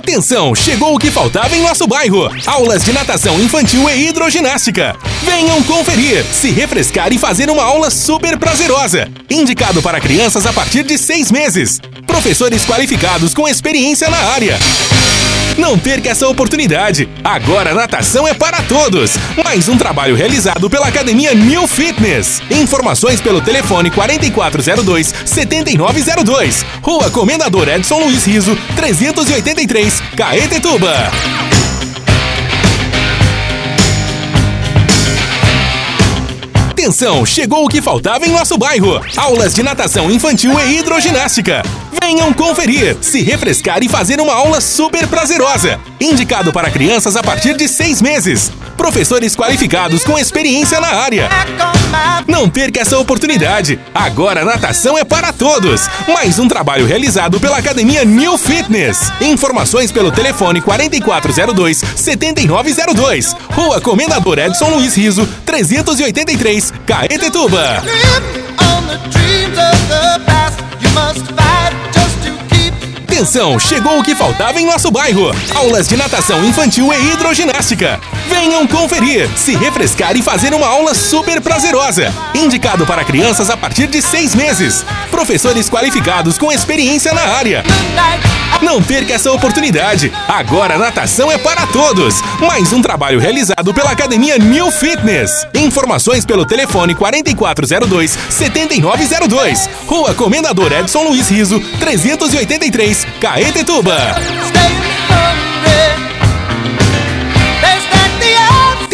Atenção, chegou o que faltava em nosso bairro. Aulas de natação infantil e hidroginástica. Venham conferir, se refrescar e fazer uma aula super prazerosa. Indicado para crianças a partir de seis meses. Professores qualificados com experiência na área. Não perca essa oportunidade. Agora natação é para todos. Mais um trabalho realizado pela Academia New Fitness. Informações pelo telefone 4402 7902. Rua Comendador Edson Luiz Riso, 383, Caetetuba. Atenção, chegou o que faltava em nosso bairro. Aulas de natação infantil e hidroginástica. Venham conferir, se refrescar e fazer uma aula super prazerosa. Indicado para crianças a partir de seis meses. Professores qualificados com experiência na área. Não perca essa oportunidade. Agora natação é para todos. Mais um trabalho realizado pela Academia New Fitness. Informações pelo telefone 4402 7902. Rua Comendador Edson Luiz Riso, 383, Caetetuba. Atenção, chegou o que faltava em nosso bairro. Aulas de natação infantil e hidroginástica. Venham conferir, se refrescar e fazer uma aula super prazerosa. Indicado para crianças a partir de seis meses. Professores qualificados com experiência na área. Não perca essa oportunidade. Agora natação é para todos. Mais um trabalho realizado pela Academia New Fitness. Informações pelo telefone 4402 7902. Rua Comendador Edson Luiz Riso, 383, Caetetuba.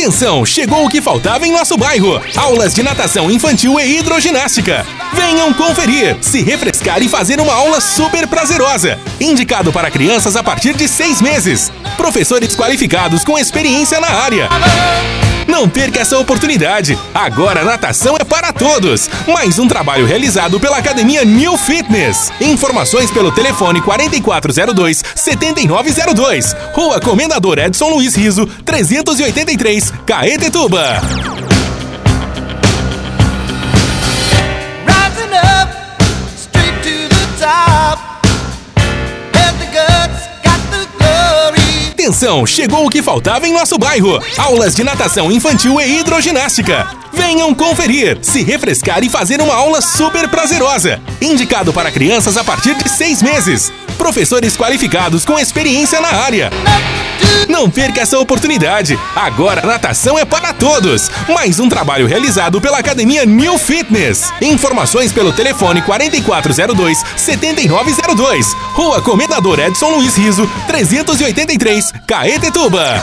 Atenção, chegou o que faltava em nosso bairro. Aulas de natação infantil e hidroginástica. Venham conferir, se refrescar e fazer uma aula super prazerosa. Indicado para crianças a partir de seis meses. Professores qualificados com experiência na área. Não perca essa oportunidade. Agora natação é para todos. Mais um trabalho realizado pela Academia New Fitness. Informações pelo telefone 4402 7902. Rua Comendador Edson Luiz Riso, 383, Caetetuba. Atenção, chegou o que faltava em nosso bairro. Aulas de natação infantil e hidroginástica. Venham conferir, se refrescar e fazer uma aula super prazerosa. Indicado para crianças a partir de seis meses. Professores qualificados com experiência na área. Não perca essa oportunidade. Agora natação é para todos. Mais um trabalho realizado pela Academia New Fitness. Informações pelo telefone 4402 7902. Rua Comendador Edson Luiz Riso, 383, Caetetuba.